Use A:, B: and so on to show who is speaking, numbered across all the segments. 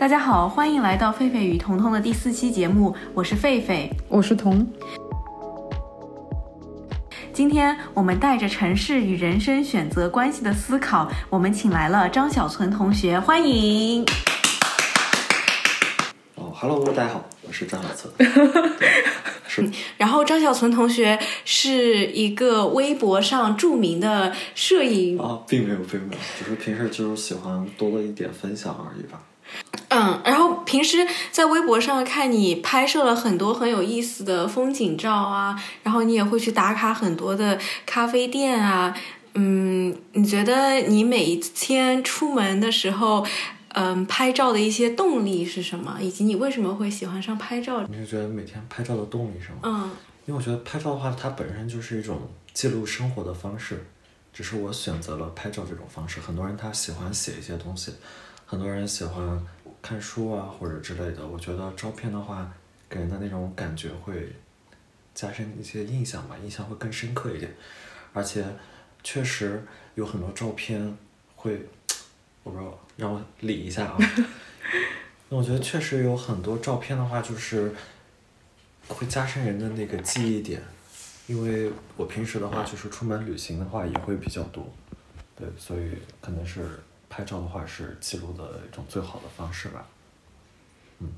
A: 大家好，欢迎来到狒狒与彤彤的第四期节目，我是狒狒。
B: 我是彤。
A: 今天我们带着城市与人生选择关系的思考，我们请来了张小存同学，欢迎。
C: 哦，Hello，大家好，我是张小存。是，
A: 然后张小存同学是一个微博上著名的摄影
C: 啊，并没有，并没有，只是平时就是喜欢多了一点分享而已吧。
A: 嗯，然后平时在微博上看你拍摄了很多很有意思的风景照啊，然后你也会去打卡很多的咖啡店啊。嗯，你觉得你每一天出门的时候，嗯，拍照的一些动力是什么？以及你为什么会喜欢上拍照？
C: 你是觉得每天拍照的动力是吗？
A: 嗯，
C: 因为我觉得拍照的话，它本身就是一种记录生活的方式，只是我选择了拍照这种方式。很多人他喜欢写一些东西，很多人喜欢。看书啊，或者之类的，我觉得照片的话，给人的那种感觉会加深一些印象吧，印象会更深刻一点。而且，确实有很多照片会，我不知道，让我理一下啊。那我觉得确实有很多照片的话，就是会加深人的那个记忆点。因为我平时的话，就是出门旅行的话也会比较多，对，所以可能是。拍照的话是记录的一种最好的方式吧，嗯，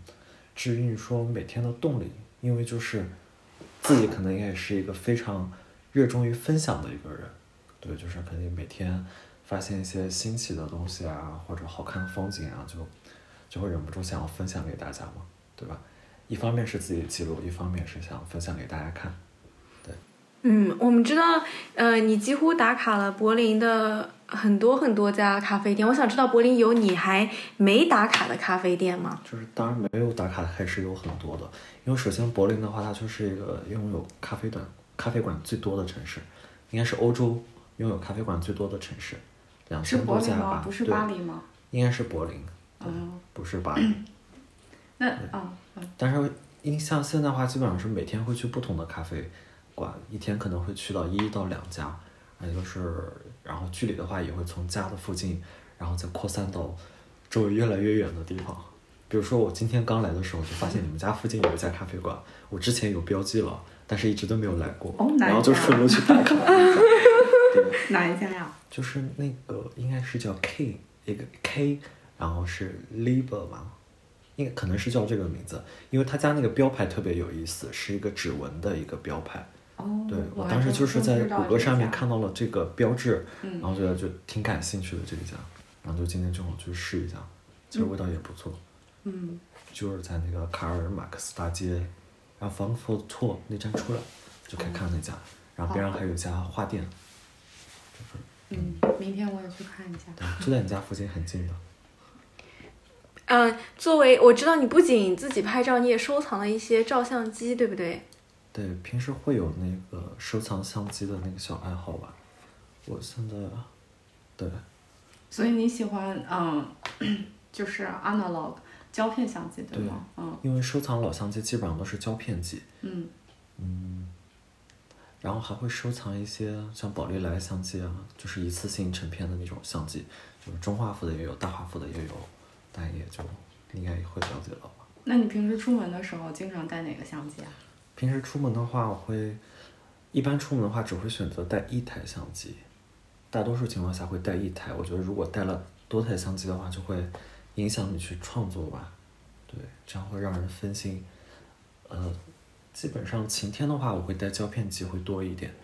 C: 至于你说每天的动力，因为就是自己可能也是一个非常热衷于分享的一个人，对，就是肯定每天发现一些新奇的东西啊，或者好看的风景啊，就就会忍不住想要分享给大家嘛，对吧？一方面是自己记录，一方面是想分享给大家看，
A: 嗯，我们知道，呃，你几乎打卡了柏林的。很多很多家咖啡店，我想知道柏林有你还没打卡的咖啡店吗？
C: 就是当然没有打卡的还是有很多的，因为首先柏林的话，它就是一个拥有咖啡馆咖啡馆最多的城市，应该是欧洲拥有咖啡馆最多的城市，两千多家吧？
B: 不是巴黎吗？
C: 应该是柏林，
B: 嗯，
C: 不是巴黎。
B: 那啊，
C: 但是因像现在的话，基本上是每天会去不同的咖啡馆，一天可能会去到一到两家，也就是。然后距离的话也会从家的附近，然后再扩散到周围越来越远的地方。比如说我今天刚来的时候，就发现你们家附近有一家咖啡馆，我之前有标记了，但是一直都没有来过。
B: 哦，
C: 然后就顺路去打卡。
B: 哪一家呀？
C: 就是那个应该是叫 K 一个 K，然后是 Liber 吧，应该可能是叫这个名字，因为他家那个标牌特别有意思，是一个指纹的一个标牌。对我当时就是在谷歌上面看到了这个标志，然后觉得就挺感兴趣的这一家，然后就今天正好去试一下，其实味道也不错。
B: 嗯，
C: 就是在那个卡尔马克思大街，然后防佛错那站出来就可以看那家，然后边上还有一家花店。
B: 嗯，明天我也去看一下。
C: 对，就在你家附近，很近的。
A: 嗯，作为我知道你不仅自己拍照，你也收藏了一些照相机，对不对？
C: 对，平时会有那个收藏相机的那个小爱好吧。我现在，对。
B: 所以你喜欢嗯，就是 analog 胶片相机对吗？嗯。
C: 因为收藏老相机基本上都是胶片机。
B: 嗯。
C: 嗯。然后还会收藏一些像宝丽来相机啊，就是一次性成片的那种相机，就是中画幅的也有，大画幅的也有，大家也就应该也会了解了吧。
B: 那你平时出门的时候经常带哪个相机啊？
C: 平时出门的话，我会一般出门的话只会选择带一台相机，大多数情况下会带一台。我觉得如果带了多台相机的话，就会影响你去创作吧，对，这样会让人分心。呃，基本上晴天的话，我会带胶片机会多一点，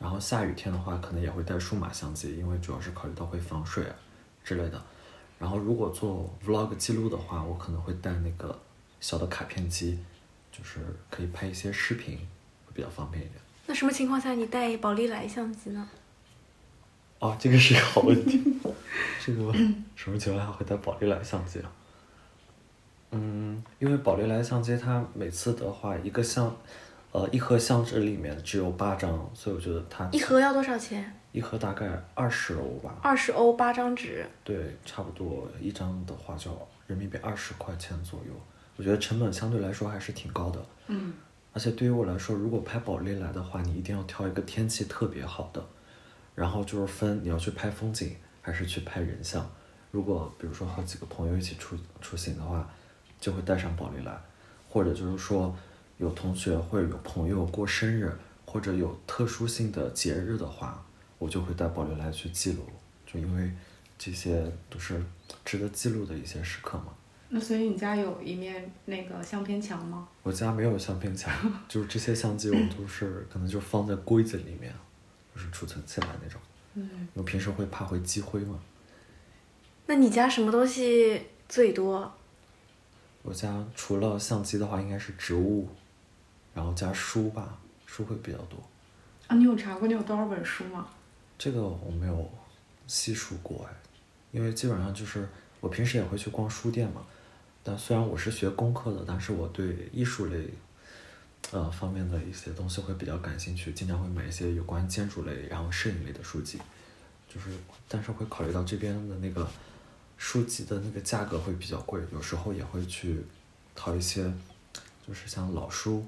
C: 然后下雨天的话，可能也会带数码相机，因为主要是考虑到会防水啊之类的。然后如果做 vlog 记录的话，我可能会带那个小的卡片机。就是可以拍一些视频，会比较方便一点。
A: 那什么情况下你带宝丽来相机呢？
C: 哦，这个是个好问题。这个什么情况下会带宝丽来相机啊？嗯，因为宝丽来相机它每次的话，一个相，呃，一盒相纸里面只有八张，所以我觉得它
A: 一盒要多少钱？
C: 一盒大概二十欧吧。
A: 二十欧八张纸。
C: 对，差不多一张的话就人民币二十块钱左右。我觉得成本相对来说还是挺高的，
B: 嗯，
C: 而且对于我来说，如果拍保利来的话，你一定要挑一个天气特别好的，然后就是分你要去拍风景还是去拍人像，如果比如说和几个朋友一起出出行的话，就会带上保利来，或者就是说有同学或者有朋友过生日，或者有特殊性的节日的话，我就会带保利来去记录，就因为这些都是值得记录的一些时刻嘛。
B: 那所以你家有一面那个相片墙吗？
C: 我家没有相片墙，就是这些相机我都是可能就放在柜子里面，就是储存起来那种。
B: 嗯，
C: 我平时会怕会积灰嘛。
A: 那你家什么东西最多？
C: 我家除了相机的话，应该是植物，然后加书吧，书会比较多。
B: 啊，你有查过你有多少本书吗？
C: 这个我没有细数过哎，因为基本上就是我平时也会去逛书店嘛。但虽然我是学工科的，但是我对艺术类，呃方面的一些东西会比较感兴趣，经常会买一些有关建筑类，然后摄影类的书籍。就是，但是会考虑到这边的那个书籍的那个价格会比较贵，有时候也会去淘一些，就是像老书，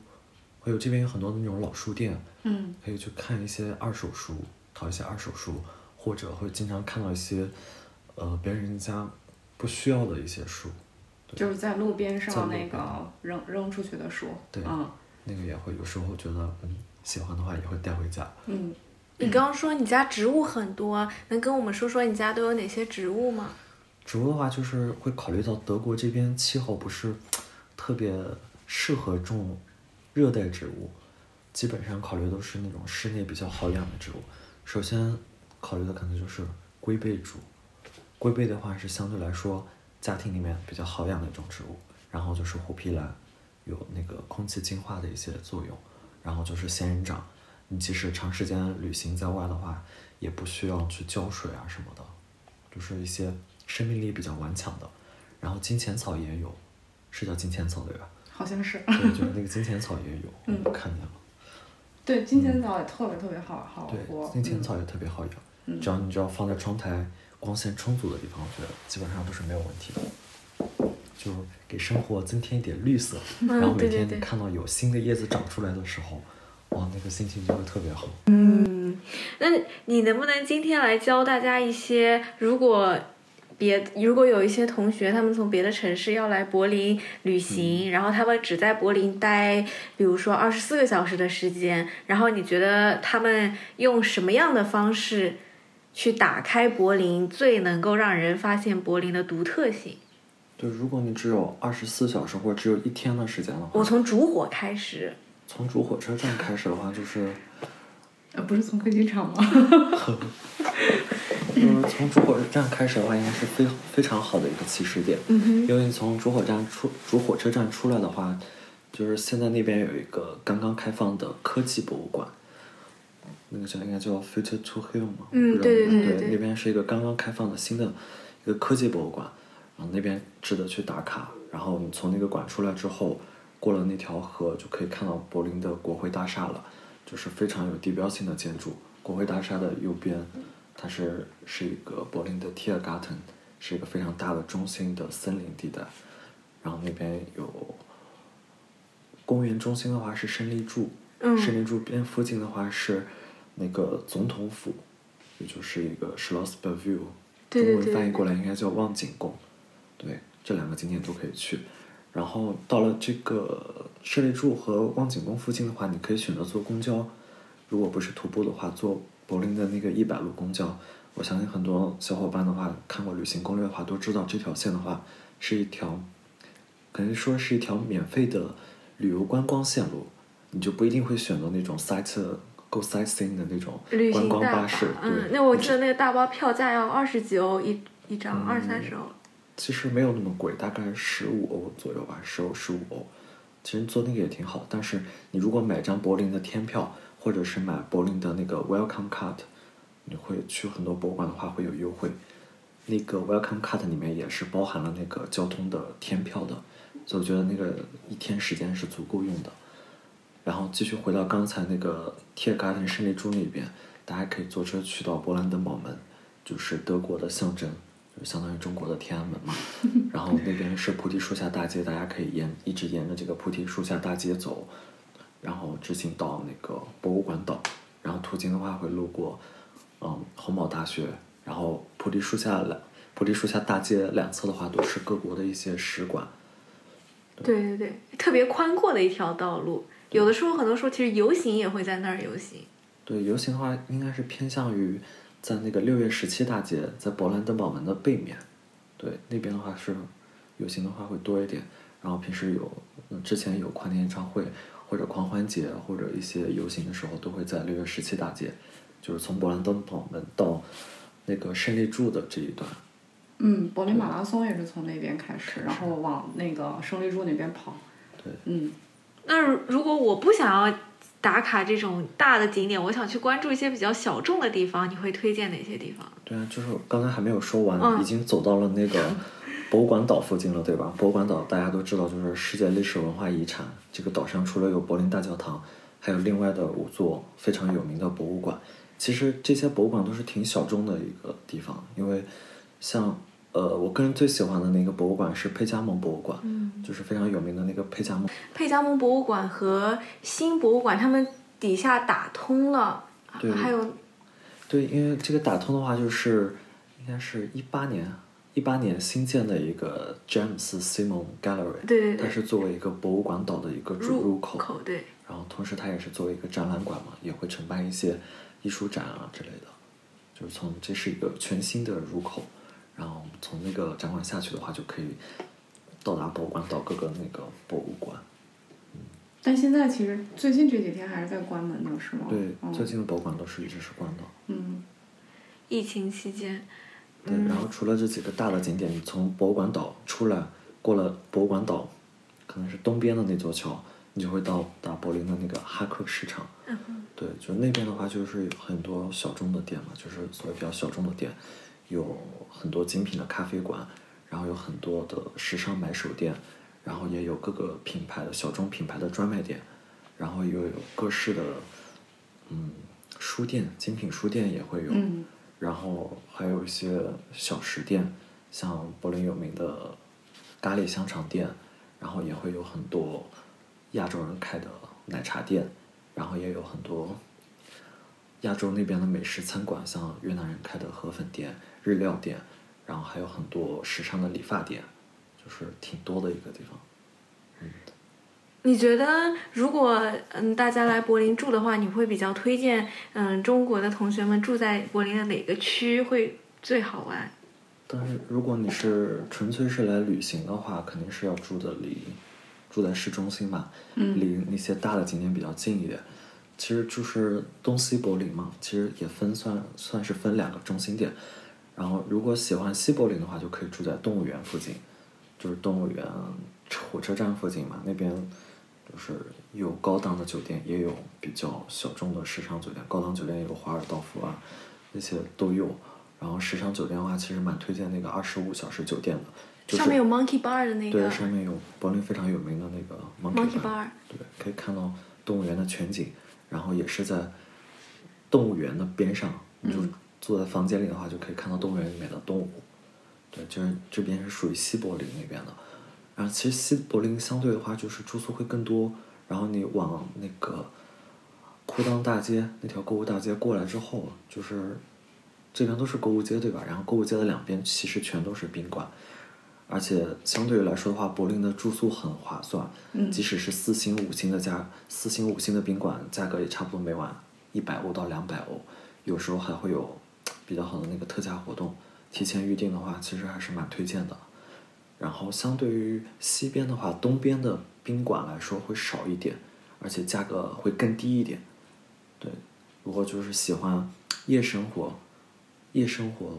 C: 会有这边有很多的那种老书店，
B: 嗯，
C: 可以去看一些二手书，淘一些二手书，或者会经常看到一些，呃，别人家不需要的一些书，对
B: 就是在路边上那个扔扔出去的书。
C: 对
B: 嗯
C: 那个也会有时候觉得嗯喜欢的话也会带回家。
B: 嗯，
A: 你刚刚说你家植物很多，能跟我们说说你家都有哪些植物吗？
C: 植物的话，就是会考虑到德国这边气候不是特别适合种热带植物，基本上考虑都是那种室内比较好养的植物。首先考虑的可能就是龟背竹，龟背的话是相对来说家庭里面比较好养的一种植物。然后就是虎皮兰，有那个空气净化的一些作用。然后就是仙人掌，你即使长时间旅行在外的话，也不需要去浇水啊什么的。就是一些生命力比较顽强的。然后金钱草也有，是叫金钱草对吧？
B: 好像是。
C: 对，就是那个金钱草也有，
B: 嗯
C: 我看见了。
B: 对，金钱草也特别特别好好活。
C: 对，金钱草也特别好养，
B: 嗯
C: 只要你只要放在窗台光线充足的地方，我觉得基本上都是没有问题的。就给生活增添一点绿色，
A: 嗯
C: 然后每天看到有新的叶子长出来的时候，哇，那个心情就会特别好。
A: 嗯，那你能不能今天来教大家一些，如果别如果有一些同学他们从别的城市要来柏林旅行，然后他们只在柏林待，比如说二十四个小时的时间，然后你觉得他们用什么样的方式去打开柏林，最能够让人发现柏林的独特性？
C: 对，如果你只有二十四小时或者只有一天的时间的话，
A: 我从烛火开始，
C: 从主火车站开始的话，就是
B: 呃，不是从飞机场吗？
C: 嗯，从主火车站开始的话，应该是非非常好的一个起始点。
A: 嗯哼，
C: 因为从主火站出主火车站出来的话，就是现在那边有一个刚刚开放的科技博物馆，那个叫应该叫 Future to Hill 嘛，
A: 嗯对对
C: 那边是一个刚刚开放的新的一个科技博物馆，然后那边值得去打卡。然后你从那个馆出来之后，过了那条河就可以看到柏林的国会大厦了，就是非常有地标性的建筑。国会大厦的右边，它是是一个柏林的 Tiergarten，是一个非常大的中心的森林地带。然后那边有公园中心的话是胜利柱，
A: 嗯
C: 胜利柱边附近的话是那个总统府，也就是一个 Schloss Bellevue，中文翻译过来应该叫望景宫。对，这两个景点都可以去。然后到了这个胜利柱和望景宫附近的话，你可以选择坐公交，如果不是徒步的话，坐柏林的那个一百路公交。我相信很多小伙伴的话，看过旅行攻略的话，都知道这条线的话是一条，可能说是一条免费的旅游观光线路，你就不一定会选择那种 sight go sightseeing 的那种观光巴士。，
A: 嗯
C: 对，，
A: 那我记得那个大巴票价要二十几欧一一张，二三十欧。
C: 其实没有那么贵，大概十五欧左右吧，十欧十五欧。其实坐那个也挺好，但是你如果买张柏林的天票，或者是买柏林的那个 Welcome Card，你会去很多博物馆的话会有优惠。那个 Welcome Card 里面也是包含了那个交通的天票的，所以我觉得那个一天时间是足够用的。然后继续回到刚才那个 Tiergarten 胜利柱那边，大家可以坐车去到勃兰登堡门，就是德国的象征，就相当于中国的天安门嘛。然后那边是菩提树下大街，大家可以沿一直沿着这个菩提树下大街走，然后直行到那个博物馆岛。然后途经的话会路过，嗯，洪堡大学，然后菩提树下两菩提树下大街两侧的话，都是各国的一些使馆。
A: 对对对，特别宽阔的一条道路。有的时候，很多时候其实游行也会在那儿游行。
C: 对，游行的话，应该是偏向于在那个六月十七大街，在勃兰登堡门的背面。对，那边的话是游行的话会多一点。然后平时有，嗯，之前有跨年演唱会或者狂欢节或者一些游行的时候，都会在六月十七大街，就是从勃兰登堡门到那个胜利柱的这一段。
B: 嗯，柏林马拉松也是从那边开始，然后往那个胜利柱那边跑。
C: 对，
B: 嗯，
A: 那如如果我不想要打卡这种大的景点，我想去关注一些比较小众的地方，你会推荐哪些地方？
C: 对啊，就是刚才还没有说完，
A: 嗯
C: 已经走到了那个 博物馆岛附近了，对吧？博物馆岛大家都知道，就是世界历史文化遗产。这个岛上除了有柏林大教堂，还有另外的五座非常有名的博物馆。其实这些博物馆都是挺小众的一个地方，因为像呃，我个人最喜欢的那个博物馆是佩加蒙博物馆，
A: 嗯，
C: 就是非常有名的那个佩加蒙。
A: 佩加蒙博物馆和新博物馆，他们底下打通了，
C: 对。
A: 还有
C: 对，因为这个打通的话，就是应该是一八年，一八年新建的一个 James Simon Gallery，
A: 对对对。
C: 它是作为一个博物馆岛的一个主入口，
A: 口对，
C: 然后同时它也是作为一个展览馆嘛，也会承办一些艺术展啊之类的，就是从这是一个全新的入口，然后从那个展馆下去的话，就可以到达博物馆岛各个那个博物馆。
B: 但现在其实最近这几天还是在关门的，是吗？
C: 对，
B: 嗯
C: 最近的博物馆都是一直是关的。
B: 嗯
A: 疫情期间，
C: 对，然后除了这几个大的景点，你从博物馆岛出来，过了博物馆岛，可能是东边的那座桥，你就会到达柏林的那个哈克市场。
A: 嗯
C: 对，就那边的话，就是有很多小众的店嘛，就是所谓比较小众的店，有很多精品的咖啡馆，然后有很多的时尚买手店，然后也有各个品牌的小众品牌的专卖店，然后又有各式的嗯书店，精品书店也会有。
B: 嗯
C: 然后还有一些小食店，像柏林有名的咖喱香肠店，然后也会有很多亚洲人开的奶茶店，然后也有很多亚洲那边的美食餐馆，像越南人开的河粉店、日料店，然后还有很多时尚的理发店，就是挺多的一个地方。
A: 嗯你觉得如果嗯大家来柏林住的话，你会比较推荐嗯中国的同学们住在柏林的哪个区会最好玩？
C: 但是如果你是纯粹是来旅行的话，肯定是要住的离住在市中心嘛，
B: 嗯
C: 离那些大的景点比较近一点。其实就是东西柏林嘛，其实也分算算是分两个中心点。然后如果喜欢西柏林的话，就可以住在动物园附近，就是动物园火车站附近嘛，那边就是有高档的酒店，也有比较小众的时尚酒店。高档酒店有华尔道夫啊，那些都有。然后时尚酒店的话，其实蛮推荐那个二十五小时酒店的，就是
A: 上面有 Monkey Bar 的那个
C: 对，上面有柏林非常有名的那个
A: Monkey Bar，Bar，
C: 对，可以看到动物园的全景，然后也是在动物园的边上，你就坐在房间里的话，就可以看到动物园里面的动物。对，就是这边是属于西柏林那边的，然后其实西柏林相对的话就是住宿会更多，然后你往那个库当大街那条购物大街过来之后，就是这边都是购物街对吧？然后购物街的两边其实全都是宾馆，而且相对于来说的话，柏林的住宿很划算，
B: 嗯
C: 即使是四星、五星的价，四星、五星的宾馆价格也差不多每晚一百欧到两百欧，有时候还会有比较好的那个特价活动，提前预定的话，其实还是蛮推荐的。然后相对于西边的话，东边的宾馆来说会少一点，而且价格会更低一点。对，如果就是喜欢夜生活，夜生活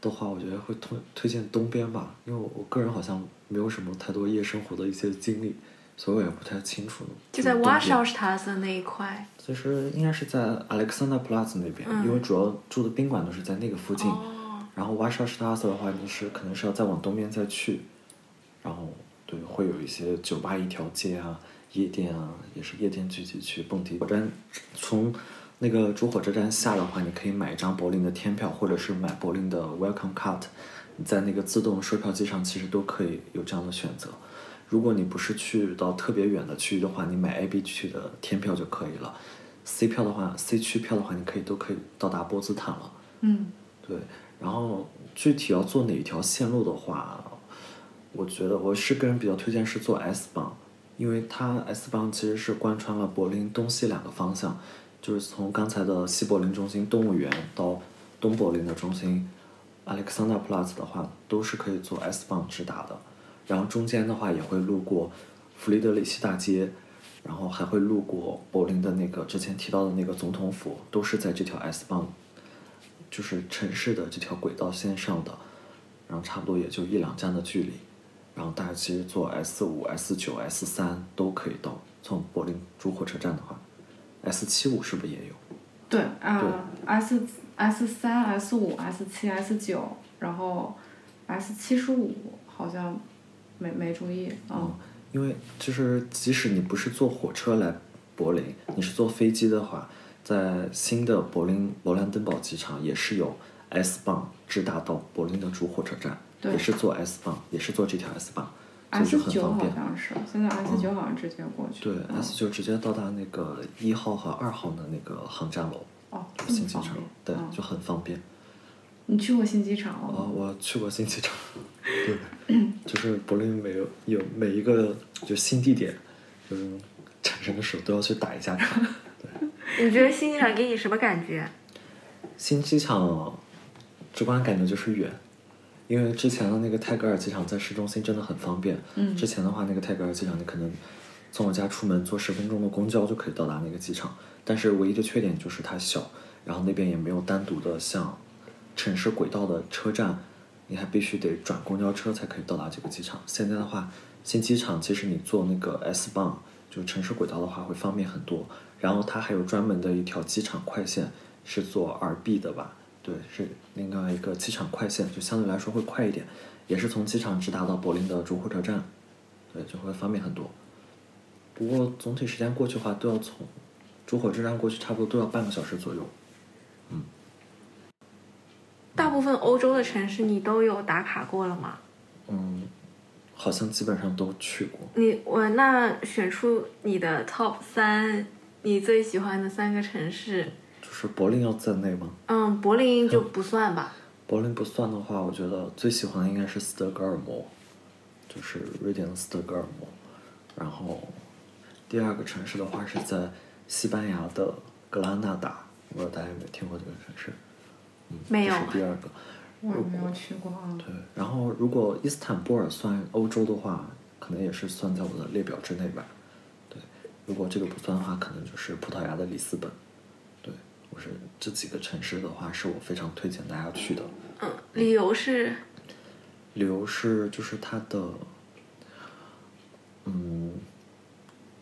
C: 的话，我觉得会推推荐东边吧，因为我个人好像没有什么太多夜生活的一些经历，所以我也不太清楚。
A: 就在
C: 东边
A: Warschaustrasse 那一块。
C: 其实应该是在 Alexanderplatz 那边，
A: 嗯
C: 因为主要住的宾馆都是在那个附近。
A: 哦
C: 然后 Warschaustrasse 的话，你是可能是要再往东边再去，然后对，会有一些酒吧一条街啊，夜店啊，也是夜店聚集区。蹦迪火车站从那个主火车站下的话，你可以买一张柏林的天票，或者是买柏林的 Welcome Card，你在那个自动售票机上其实都可以有这样的选择。如果你不是去到特别远的区域的话，你买 A、B 区的天票就可以了。C 票的话，C 区票的话，你可以都可以到达波茨坦了。
B: 嗯
C: 对，然后具体要做哪一条线路的话，我觉得我是个人比较推荐是做 S 棒，因为它 S 棒其实是贯穿了柏林东西两个方向，就是从刚才的西柏林中心动物园到东柏林的中心 Alexanderplatz 的话，都是可以做 S 棒直达的。然后中间的话也会路过弗里德里希大街，然后还会路过柏林的那个之前提到的那个总统府，都是在这条 S 棒，就是城市的这条轨道线上的，然后差不多也就一两站的距离，然后大家其实坐 S 五、S 九、S 三都可以到。从柏林主火车站的话，S 七五是不是也有？
B: 对啊，S S 三、S 五、S 七、S 九，然后 S 七十五好像没没注意啊。
C: 嗯，因为就是即使你不是坐火车来柏林，你是坐飞机的话，在新的柏林勃兰登堡机场也是有 S 棒直达到柏林的主火车站，
B: 对
C: 也是坐 S 棒，也是坐这条 S 棒，所以
B: S
C: 就很
B: 九好
C: 方便。
B: 像是，现在 S 九好像直接过去。
C: 对
B: 嗯
C: ，S 九直接到达那个一号和二号的那个航站楼，
B: 哦，
C: 新机场。，对，
B: 嗯
C: 就很方便。
B: 你去过新机场了
C: 哦，
B: 吗？
C: 我去过新机场，对，就是柏林每有有每一个就新地点，就是产生的时候都要去打一下卡。
A: 你觉得新机场给你什么感觉？
C: 新机场直观感觉就是远，因为之前的那个泰戈尔机场在市中心真的很方便。
B: 嗯
C: 之前的话，那个泰戈尔机场你可能从我家出门坐十分钟的公交就可以到达那个机场，但是唯一的缺点就是它小，然后那边也没有单独的像城市轨道的车站，你还必须得转公交车才可以到达这个机场。现在的话，新机场其实你坐那个 S 棒，就城市轨道的话会方便很多。然后它还有专门的一条机场快线，是坐 RB 的吧？对，是另外一个机场快线，就相对来说会快一点，也是从机场直达到柏林的主火车站，对，就会方便很多。不过总体时间过去的话，都要从主火车站过去，差不多都要半个小时左右。
A: 大部分欧洲的城市你都有打卡过了吗？
C: 嗯，好像基本上都去过。
A: 你我那选出你的 top 三，你最喜欢的三个城市。
C: 就是柏林要在内吗？
A: 嗯，柏林就不算吧。
C: 柏林不算的话，我觉得最喜欢的应该是斯德哥尔摩，就是瑞典的斯德哥尔摩。然后第二个城市的话是在西班牙的格拉纳达，我不知道大家有没有听过这个城市？嗯，
A: 没有
C: 第二个。
B: 我也没有去过啊。
C: 对，然后如果伊斯坦布尔算欧洲的话，可能也是算在我的列表之内吧。对，如果这个不算的话，可能就是葡萄牙的里斯本。对，我是这几个城市的话，是我非常推荐大家去的。
A: 嗯，理由是
C: 理由是就是它的，嗯，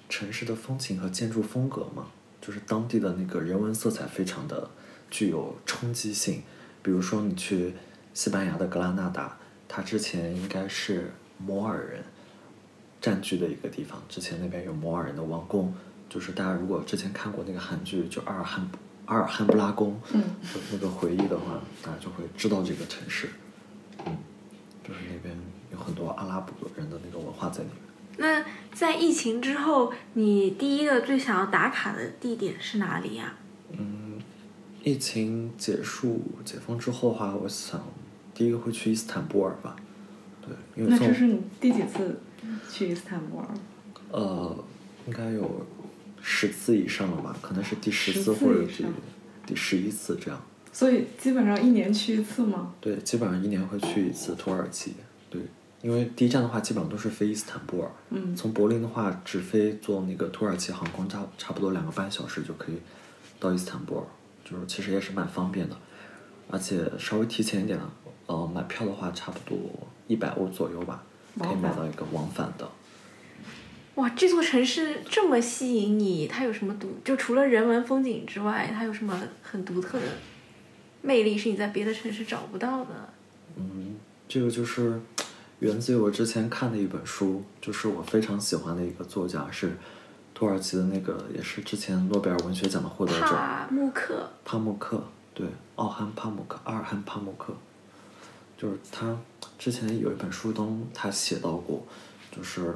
C: 城市的风情和建筑风格嘛，就是当地的那个人文色彩非常的具有冲击性。比如说你去西班牙的格拉纳达，它之前应该是摩尔人占据的一个地方，之前那边有摩尔人的王宫，就是大家如果之前看过那个韩剧就阿尔汉阿尔汉布拉宫，
B: 嗯
C: 就那个回忆的话，大家就会知道这个城市。嗯，就是那边有很多阿拉伯人的那个文化在里面。
A: 那在疫情之后，你第一个最想要打卡的地点是哪里呀、
C: 嗯，疫情结束解封之后的话，我想第一个会去伊斯坦布尔吧。对，因为
B: 那
C: 从
B: 这是你第几次去伊斯坦布尔？
C: 呃，应该有十次以上了吧？可能是第十
B: 十次
C: 次或者第第十一次这样。
B: 所以基本上一年去一次吗？
C: 对，基本上一年会去一次土耳其。对，因为第一站的话，基本上都是飞伊斯坦布尔。
B: 嗯
C: 从柏林的话，直飞坐那个土耳其航空差差不多两个半小时就可以到伊斯坦布尔，就是其实也是蛮方便的，而且稍微提前一点，呃，买票的话差不多一百欧左右吧，可以买到一个往返的。
A: 哇，这座城市这么吸引你，它有什么独？就除了人文风景之外，它有什么很独特的魅力是你在别的城市找不到的？
C: 嗯，这个就是源自于我之前看的一本书，就是我非常喜欢的一个作家是土耳其的那个，也是之前诺贝尔文学奖的获得者
A: 帕慕克，
C: 帕慕克，对，奥汉帕慕克，阿尔汉帕慕克，就是他之前有一本书中他写到过，就是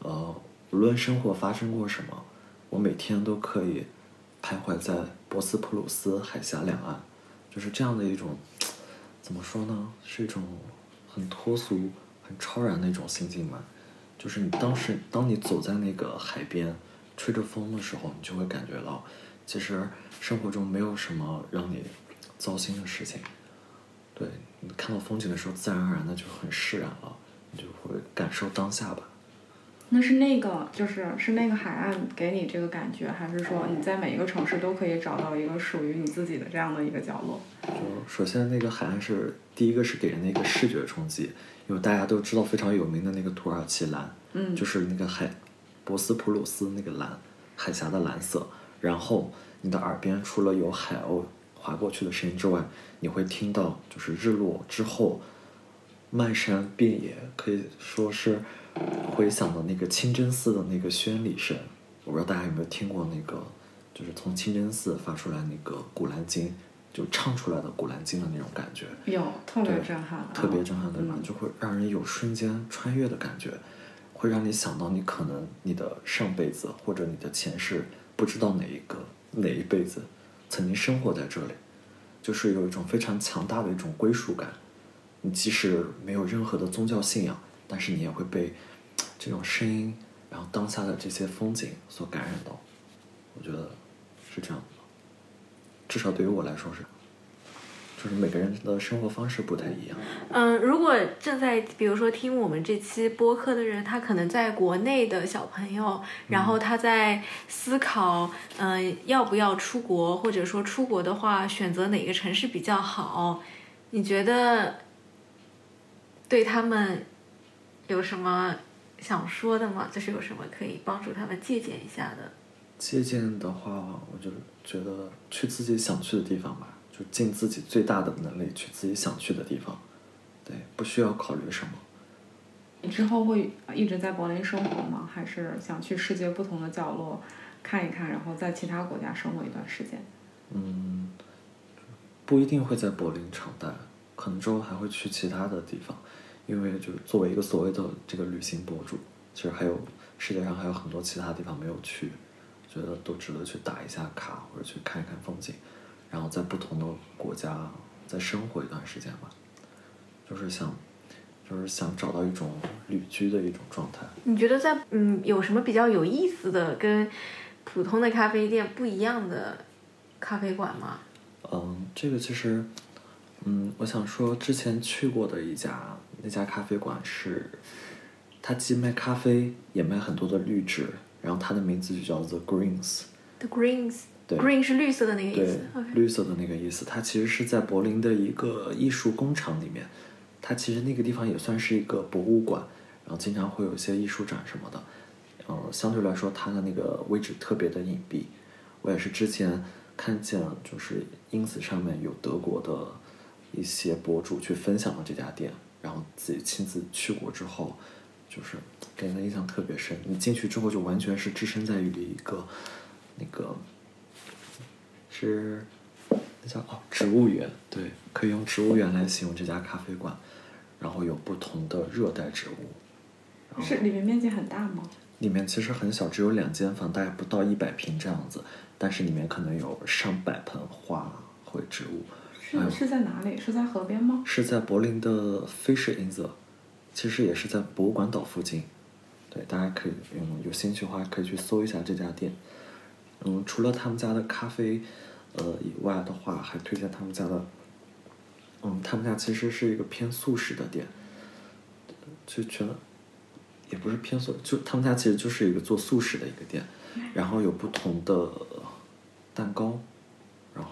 C: 呃，无论生活发生过什么，我每天都可以徘徊在博斯普鲁斯海峡两岸，就是这样的一种怎么说呢？是一种很脱俗、很超然的一种心境吧。就是你当时，当你走在那个海边，吹着风的时候，你就会感觉到，其实生活中没有什么让你糟心的事情。对你看到风景的时候，自然而然的就很释然了，你就会感受当下吧。
B: 那是那个，就是是那个海岸给你这个感觉，还是说你在每一个城市都可以找到一个属于你自己的这样的一个角落？
C: 就首先那个海岸是第一个是给人的一个视觉冲击，因为大家都知道非常有名的那个土耳其蓝，
B: 嗯
C: 就是那个海博斯普鲁斯那个蓝海峡的蓝色，然后你的耳边除了有海鸥划过去的声音之外，你会听到就是日落之后漫山遍野，可以说是回想的那个清真寺的那个宣礼声。我不知道大家有没有听过那个，就是从清真寺发出来那个《古兰经》，就唱出来的《古兰经》的那种感觉。
B: 有特别震撼，
C: 特别震撼，对吧？
B: 嗯
C: 就会让人有瞬间穿越的感觉，会让你想到你可能你的上辈子或者你的前世，不知道哪一个哪一辈子曾经生活在这里，就是有一种非常强大的一种归属感。你即使没有任何的宗教信仰，但是你也会被这种声音，然后当下的这些风景所感染到。我觉得是这样的，至少对于我来说是。就是每个人的生活方式不太一样。
A: 嗯，如果正在比如说听我们这期播客的人，他可能在国内的小朋友，然后他在思考，嗯、要不要出国，或者说出国的话，选择哪个城市比较好？你觉得对他们有什么想说的吗？就是有什么可以帮助他们借鉴一下的？
C: 借鉴的话，我就觉得去自己想去的地方吧，就尽自己最大的能力去自己想去的地方，对，不需要考虑什么。
B: 你之后会一直在柏林生活吗？还是想去世界不同的角落看一看，然后在其他国家生活一段时间？
C: 嗯，不一定会在柏林长待，可能之后还会去其他的地方，因为就是作为一个所谓的这个旅行博主，其实还有世界上还有很多其他地方没有去，觉得都值得去打一下卡或者去看一看风景，然后在不同的国家再生活一段时间吧，就是想，就是想找到一种旅居的一种状态。
A: 你觉得在嗯有什么比较有意思的跟普通的咖啡店不一样的咖啡馆吗？
C: 嗯，这个其实，嗯，我想说，之前去过的一家那家咖啡馆是，它既卖咖啡，也卖很多的绿植，然后它的名字就叫 The
A: Greens，The Greens，
C: 对
A: Green 是绿色的那个意思。OK，
C: 绿色的那个意思。它其实是在柏林的一个艺术工厂里面，它其实那个地方也算是一个博物馆，然后经常会有一些艺术展什么的。呃，相对来说，它的那个位置特别的隐蔽。我也是之前看见，就是 ins 上面有德国的一些博主去分享了这家店，然后自己亲自去过之后，就是给人的印象特别深。你进去之后，就完全是置身在于一个那个是那叫哦植物园，对，可以用植物园来形容这家咖啡馆。然后有不同的热带植物，
B: 是里面面积很大吗？
C: 里面其实很小，只有两间房，大概不到一百平这样子，但是里面可能有上百盆花卉植物。
B: 是是在哪里？是在河边吗？
C: 是在柏林的 Fischer Insel，其实也是在博物馆岛附近。对，大家可以嗯有兴趣的话可以去搜一下这家店。嗯，除了他们家的咖啡，呃以外的话，还推荐他们家的，嗯，他们家其实是一个偏素食的店，就觉得也不是偏素，就他们家其实就是一个做素食的一个店，然后有不同的蛋糕，然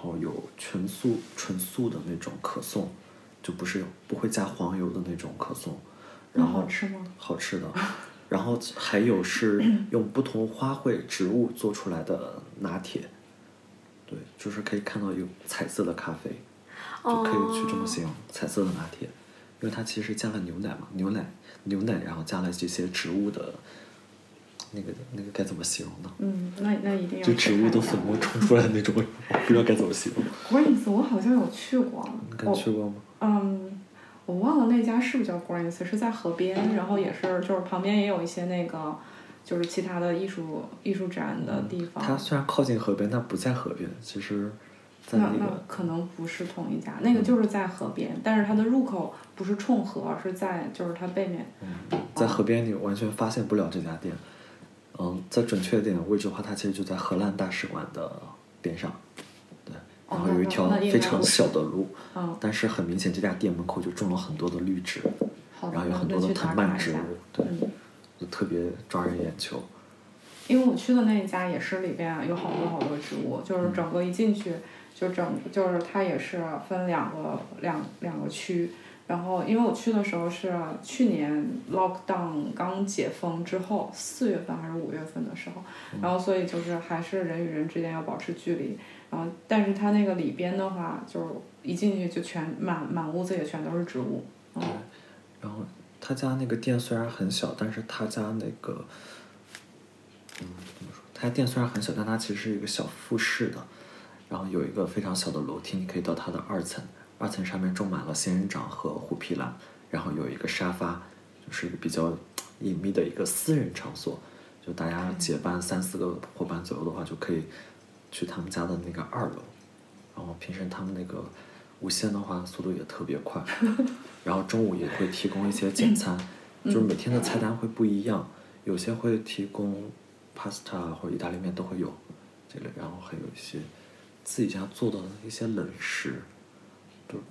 C: 后有全素纯素的那种可颂，就不是不会加黄油的那种可颂，然后
B: 好吃吗？
C: 好吃的，然后还有是 用不同花卉植物做出来的拿铁，对，就是可以看到有彩色的咖啡，就可以去这么形容彩色的拿铁，因为它其实加了牛奶嘛，牛奶牛奶，然后加了这些植物的，那个那个该怎么形容呢？
B: 嗯，那那一定要
C: 就植物都粉末冲出来的那种，不知道该怎么形容。
B: Greens，我好像有去过。
C: 你去过吗？
B: 嗯，我忘了那家是不是叫 Greens，是在河边，然后也是就是旁边也有一些那个就是其他的艺术艺术展的地方。
C: 它虽然靠近河边，但不在河边。其实
B: 那那
C: 在那个
B: 可能不是同一家，那个就是在河边，但是它的入口不是冲河，而是在就是它背面。
C: 在河边你完全发现不了这家店。嗯，再准确一点的位置的话，它其实就在荷兰大使馆的边上。对，
B: 哦
C: 然后有一条非常小的路，
B: 嗯，
C: 但是很明显这家店门口就种了很多的绿植，然后有很多的藤蔓植物，对，
B: 嗯，
C: 就特别抓人眼球。
B: 因为我去的那一家也是里边有好多好多植物，就是整个一进去就整就是它也是分两个两两个区。然后，因为我去的时候是去年 lockdown 刚解封之后，四月份还是五月份的时候，然后所以就是还是人与人之间要保持距离。然后，但是它那个里边的话，就是一进去就全满满屋子也全都是植物。嗯，
C: 然后他家那个店虽然很小，但是他家那个，嗯，怎么说？他家店虽然很小，但它其实是一个小复式的，然后有一个非常小的楼梯，你可以到它的二层，二层上面种满了仙人掌和虎皮兰，然后有一个沙发，就是比较隐秘的一个私人场所，就大家结伴三四个伙伴左右的话，就可以去他们家的那个二楼，然后平时他们那个无线的话，速度也特别快，然后中午也会提供一些简餐，就是每天的菜单会不一样，有些会提供 pasta 或者意大利面都会有这类，然后还有一些自己家做的一些冷食，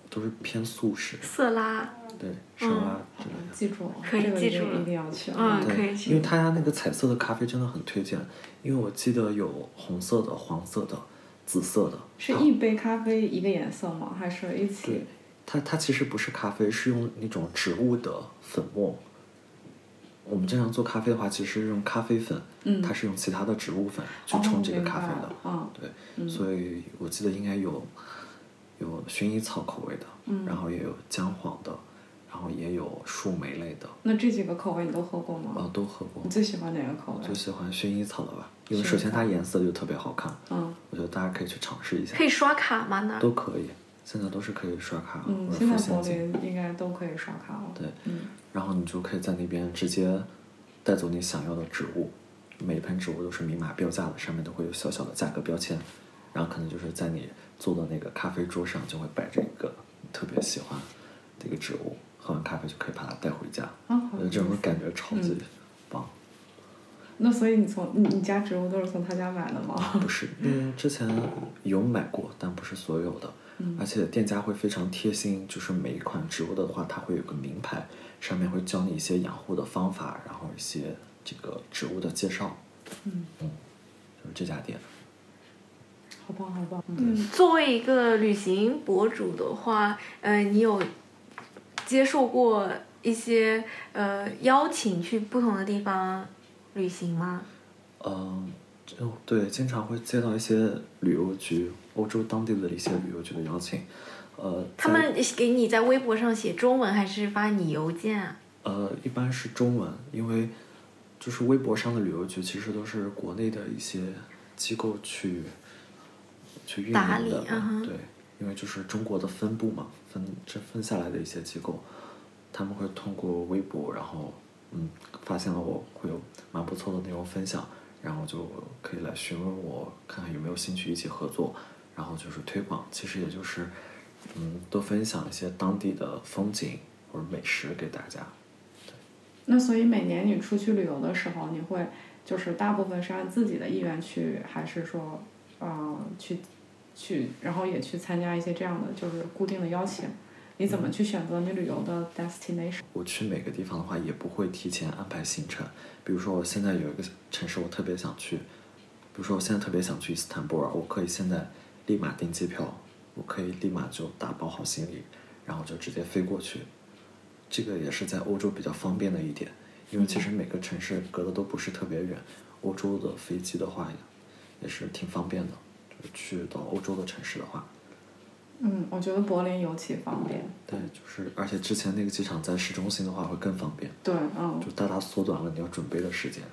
C: 都都是偏素食，
A: 色拉，
C: 对色拉之类的。
B: 记住了，
A: 可以
B: 这个一
A: 记住了
B: 一定要去。
A: 嗯
C: 对，
A: 可以去
C: 因为他家那个彩色的咖啡真的很推荐，因为我记得有红色的、黄色的、紫色的。
B: 是一杯咖啡一个颜色吗？还是一起
C: 对？，它它其实不是咖啡，是用那种植物的粉末。我们经常做咖啡的话，其实是用咖啡粉，
B: 嗯
C: 它是用其他的植物粉去
B: 哦
C: 冲这个咖啡的。
B: 白了嗯
C: 对，所以我记得应该有有薰衣草口味的，
B: 嗯
C: 然后也有姜黄的，然后也有树莓类的，
B: 那这几个口味你都喝过吗？
C: 啊，都喝过
B: 你。最喜欢哪个口味
C: 就？喜欢薰衣草的吧，因为首先它颜色就特别好看，
B: 嗯
C: 我觉得大家可以去尝试一下
A: 可，以刷卡吗？那
C: 都可以，现在都是可以刷卡
B: 嗯，
C: 或者
B: 现在柏。林应该都可以刷卡了。
C: 对，
B: 嗯
C: 然后你就可以在那边直接带走你想要的植物，每一盆植物都是明码标价的，上面都会有小小的价格标签，然后可能就是在你坐到那个咖啡桌上就会摆着一个你特别喜欢的一个植物，喝完咖啡就可以把它带回家，
B: 啊，好
C: 我觉得这种感觉超级棒。
B: 那所以你从你你家植物都是从他家买的吗？
C: 不是，因为之前有买过，但不是所有的。而且店家会非常贴心，就是每一款植物的话，它会有个名牌，上面会教你一些养护的方法，然后一些这个植物的介绍。
B: 嗯
C: 就是这家店。
B: 好棒好棒。嗯
A: 嗯，作为一个旅行博主的话，呃，你有接受过一些呃邀请去不同的地方旅行吗？
C: 嗯，就对，经常会接到一些旅游局，欧洲当地的一些旅游局的邀请。呃，
A: 他们给你在微博上写中文，还是发你邮件啊？
C: 呃，一般是中文，因为就是微博上的旅游局其实都是国内的一些机构去去运营的对，因为就是中国的分部嘛，分这分下来的一些机构，他们会通过微博，然后嗯，发现了我会有蛮不错的内容分享，然后就可以来询问我，看看有没有兴趣一起合作，然后就是推广，其实也就是嗯，多分享一些当地的风景或者美食给大家。
B: 那所以每年你出去旅游的时候，你会就是大部分是按自己的意愿去，还是说，呃，去去，然后也去参加一些这样的就是固定的邀请？你怎么去选择你旅游的 destination？
C: 我去每个地方的话，也不会提前安排行程。比如说，我现在有一个城市我特别想去，比如说我现在特别想去伊斯坦布尔，我可以现在立马订机票，我可以立马就打包好行李，然后就直接飞过去。这个也是在欧洲比较方便的一点，因为其实每个城市隔的都不是特别远，欧洲的飞机的话也是挺方便的，去到欧洲的城市的话。
B: 嗯，我觉得柏林尤其方便。
C: 对，就是而且之前那个机场在市中心的话会更方便，
B: 对，嗯，
C: 就大大缩短了你要准备的时间。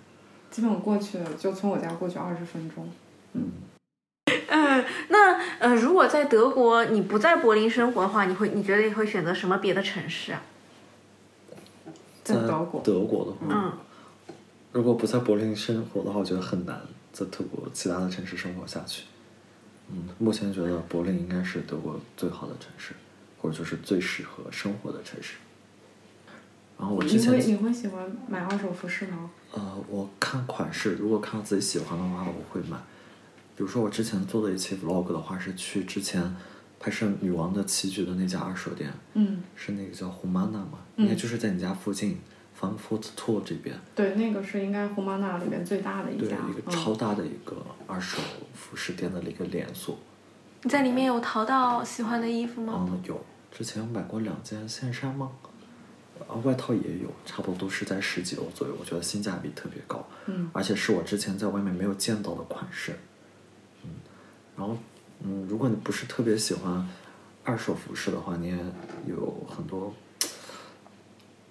B: 基本过去就从我家过去二十分钟。
A: 嗯，嗯那呃，如果在德国你不在柏林生活的话，你会你觉得你会选择什么别的城市啊？
B: 在德国
C: 德国的话，
A: 嗯，
C: 如果不在柏林生活的话，我觉得很难在德国其他的城市生活下去。嗯，目前觉得柏林应该是德国最好的城市，或者就是最适合生活的城市。然后我之
B: 你会你会喜欢买二手服饰吗？
C: 呃，我看款式，如果看到自己喜欢的话，我会买。比如说我之前做的一期 vlog 的话，是去之前拍摄女王的棋局的那家二手店，
B: 嗯，
C: 是那个叫 Humana 嘛，
B: 嗯
C: 应该就是在你家附近 Frankfurt Tour 这边。
B: 对，那个是应该胡马纳里面最大的一
C: 对，
B: 家，
C: 一个
B: 嗯
C: 超大的一个二手服饰店的一个连锁。
A: 你在里面有淘到喜欢的衣服吗？
C: 嗯，有，之前买过两件线衫吗？啊，外套也有，差不多都是在十几欧左右，我觉得性价比特别高，
B: 嗯
C: 而且是我之前在外面没有见到的款式，嗯，然后，嗯，如果你不是特别喜欢二手服饰的话，你也有很多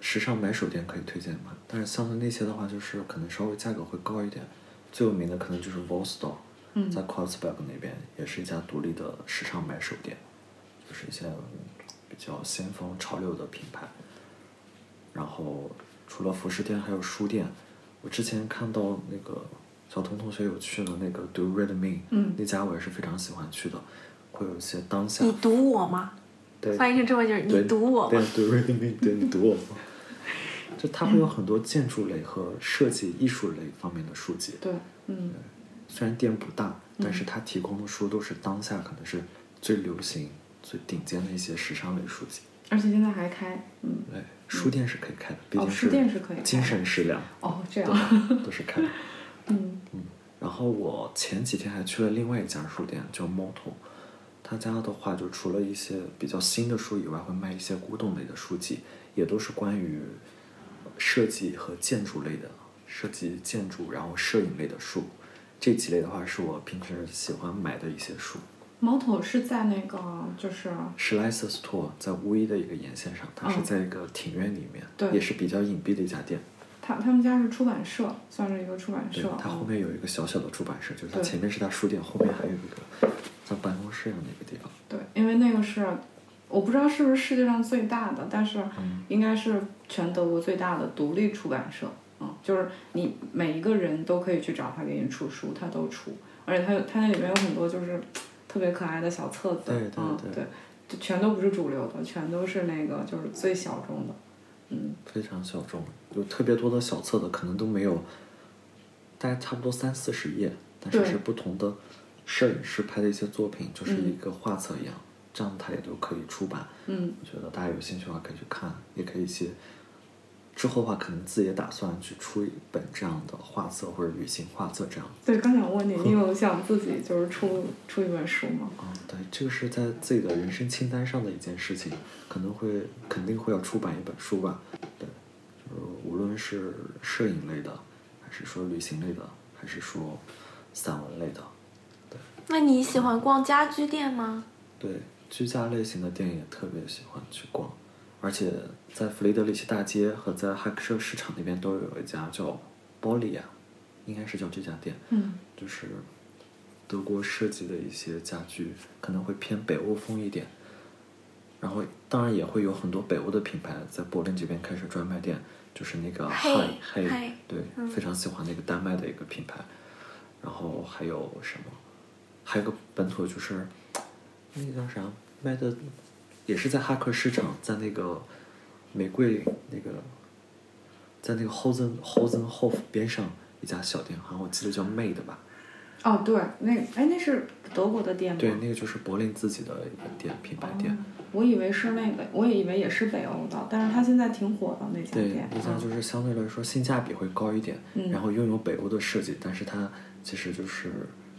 C: 时尚买手店可以推荐嘛，但是相对那些的话，就是可能稍微价格会高一点，最有名的可能就是 Vostok，
B: 嗯
C: 在 Kreuzberg 那边也是一家独立的时尚买手店，就是一些嗯比较先锋潮流的品牌。然后除了服饰店，还有书店。我之前看到那个小童同学有去的那个 Do Read Me，
B: 嗯
C: 那家我也是非常喜欢去的，会有一些当下
A: 你读我吗？
C: 对
A: 翻译成中文就是你读我
C: 对
A: 吗
C: ？Do Read Me，对你读我吗？就它会有很多建筑类和设计艺术类方面的书籍。
B: 对，嗯
C: 虽然店不大，但是它提供的书都是当下可能是最流行、最顶尖的一些时尚类书籍。
B: 而且现在还开，嗯，
C: 对，书店是可以开的，毕竟
B: 哦书店是可以
C: 精神食粮，
B: 哦，这样，
C: 都是开的。
B: 嗯
C: 然后我前几天还去了另外一家书店，叫 Moto。他家的话，就除了一些比较新的书以外，会卖一些古董类的书籍，也都是关于设计和建筑类的，设计建筑，然后摄影类的书。这几类的话，是我平时喜欢买的一些书。
B: ，Moto 是在那个就是
C: 史莱斯 Store 在乌衣的一个沿线上，它是
B: 嗯
C: 在一个庭院里面，
B: 对
C: 也是比较隐蔽的一家店。
B: 他他们家是出版社，算是一个出版
C: 对
B: 社，，
C: 它后
B: 嗯
C: 面有一个小小的出版社，就是它前面是它书店，后面还有一个像办公室一样的一个地方。
B: 对，因为那个是我不知道是不是世界上最大的，但是
C: 嗯
B: 应该是全德国最大的独立出版社。嗯，就是你每一个人都可以去找他给你出书，他都出，而且他有他那里面有很多就是特别可爱的小册子，
C: 对对
B: 嗯
C: 对
B: 对，就全都不是主流的，全都是那个就是最小众的。嗯，
C: 非常小众，有特别多的小册子，可能都没有，大概差不多三四十页，但是是不同的摄影师拍的一些作品，就是
B: 嗯
C: 一个画册一样，这样它也都可以出版。
B: 嗯，
C: 我觉得大家有兴趣的话可以去看，也可以一些。之后的话，可能自己也打算去出一本这样的画册或者旅行画册这样。
B: 对，刚想问你，你有想自己就是出出一本书吗？
C: 嗯，对，这个是在自己的人生清单上的一件事情，可能会肯定会要出版一本书吧。对，就是无论是摄影类的，还是说旅行类的，还是说散文类的，对
A: 那你喜欢逛家居店吗？
C: 对，居家类型的店也特别喜欢去逛，而且在弗雷德里希大街和在哈克舍市场那边都有一家叫波利亚，应该是叫这家店，
B: 嗯
C: 就是德国设计的一些家具，可能会偏北欧风一点。然后当然也会有很多北欧的品牌在柏林这边开始专卖店，就是那个
A: 嘿
C: Hi Hi，对，
A: 嗯
C: 非常喜欢那个丹麦的一个品牌。然后还有什么？还有个本土就是那个叫啥卖的，也是在哈克市场，在那个玫瑰那个，在那个 Hosen Hosenhof 边上一家小店，好像我记得叫 Made 吧。
B: 哦，对，那哎，那是德国的店吗？
C: 对，那个就是柏林自己的一个店，品牌店。
B: 哦我以为是那个，我也以为也是北欧的，但是它现在挺火的那家
C: 对
B: 店，。
C: 那家就是相对来说性价比会高一点，
B: 嗯
C: 然后拥有北欧的设计，但是它其实就是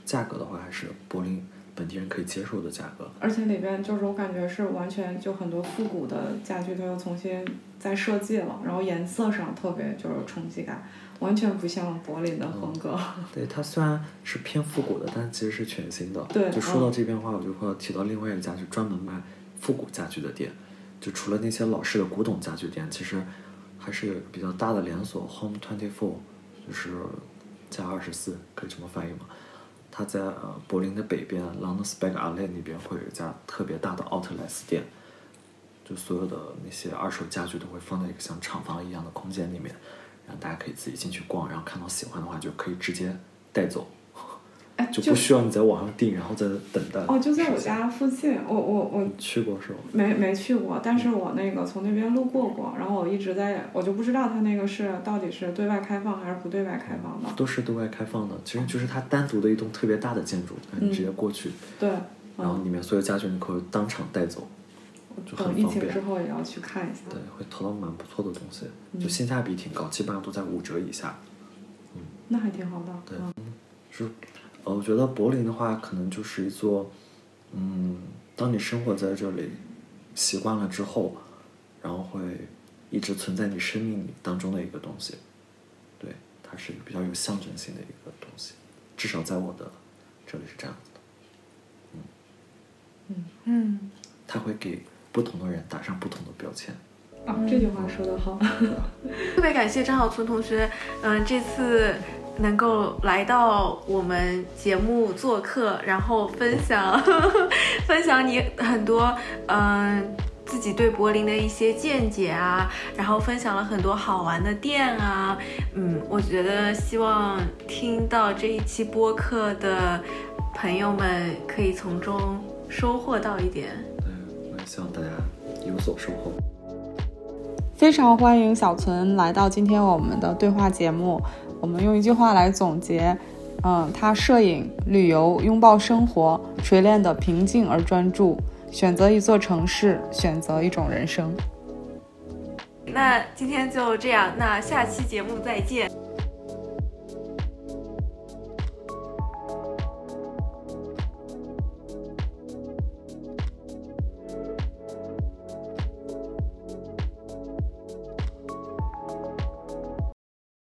C: 价格的话，还是柏林本地人可以接受的价格。
B: 而且里边就是我感觉是完全就很多复古的家具，它又重新再设计了，然后颜色上特别就是冲击感，完全不像柏林的风格。
C: 对，它虽然是偏复古的，但其实是全新的。
B: 对
C: 就说到
B: 嗯
C: 这边的话，我就会提到另外一家就专门卖复古家具的店。就除了那些老式的古董家具店，其实还是比较大的连锁 Home Twenty Four，就是加二十四，可以这么翻译吗？它在呃柏林的北边 Landsberg Allee 那边会有一家特别大的奥特莱斯店，就所有的那些二手家具都会放在一个像厂房一样的空间里面，然后大家可以自己进去逛，然后看到喜欢的话就可以直接带走。
B: 哎，
C: 就不需要你在网上订，然后再等待。
B: 哦，就在我家附近，我我我
C: 去过是吗？
B: 没没去过，但是我那个从那边路过过，然后我一直在，我就不知道它那个是到底是对外开放还是不对外开放的。
C: 都是对外开放的，其实就是它单独的一栋特别大的建筑，你直接过去，
B: 对，
C: 然后里面所有家具你可以当场带走，就很
B: 等疫
C: 方便
B: 情之。后也要去看一下。
C: 对，会淘到蛮不错的东西，
B: 嗯
C: 就性价比挺高，基本上都在五折以下。
B: 嗯那还挺好的。
C: 对
B: 嗯
C: 是，呃，我觉得柏林的话，可能就是一座，嗯，当你生活在这里习惯了之后，然后会一直存在你生命里当中的一个东西。对，它是一个比较有象征性的一个东西，至少在我的这里是这样子的。
A: 嗯嗯，
C: 它会给不同的人打上不同的标签。
B: 啊，这句话说得好。
A: 特别感谢张小村同学，嗯、这次能够来到我们节目做客，然后分享 分享你很多嗯、自己对柏林的一些见解啊，然后分享了很多好玩的店啊，嗯，我觉得希望听到这一期播客的朋友们可以从中收获到一点。
C: 嗯，我也希望大家有所收获。
B: 非常欢迎小存来到今天我们的对话节目。我们用一句话来总结，嗯，他摄影、旅游、拥抱生活，锤炼的平静而专注，选择一座城市，选择一种人生。
A: 那今天就这样，那下期节目再见。